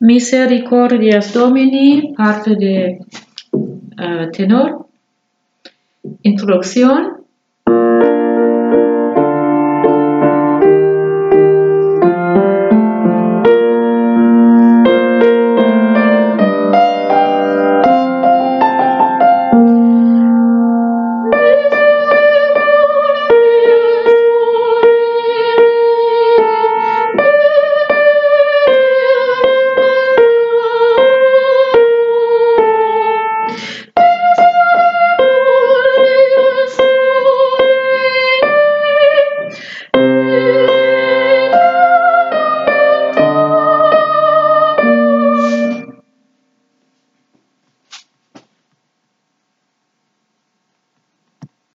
Misericordias Domini, parte de uh, tenor. Introducción.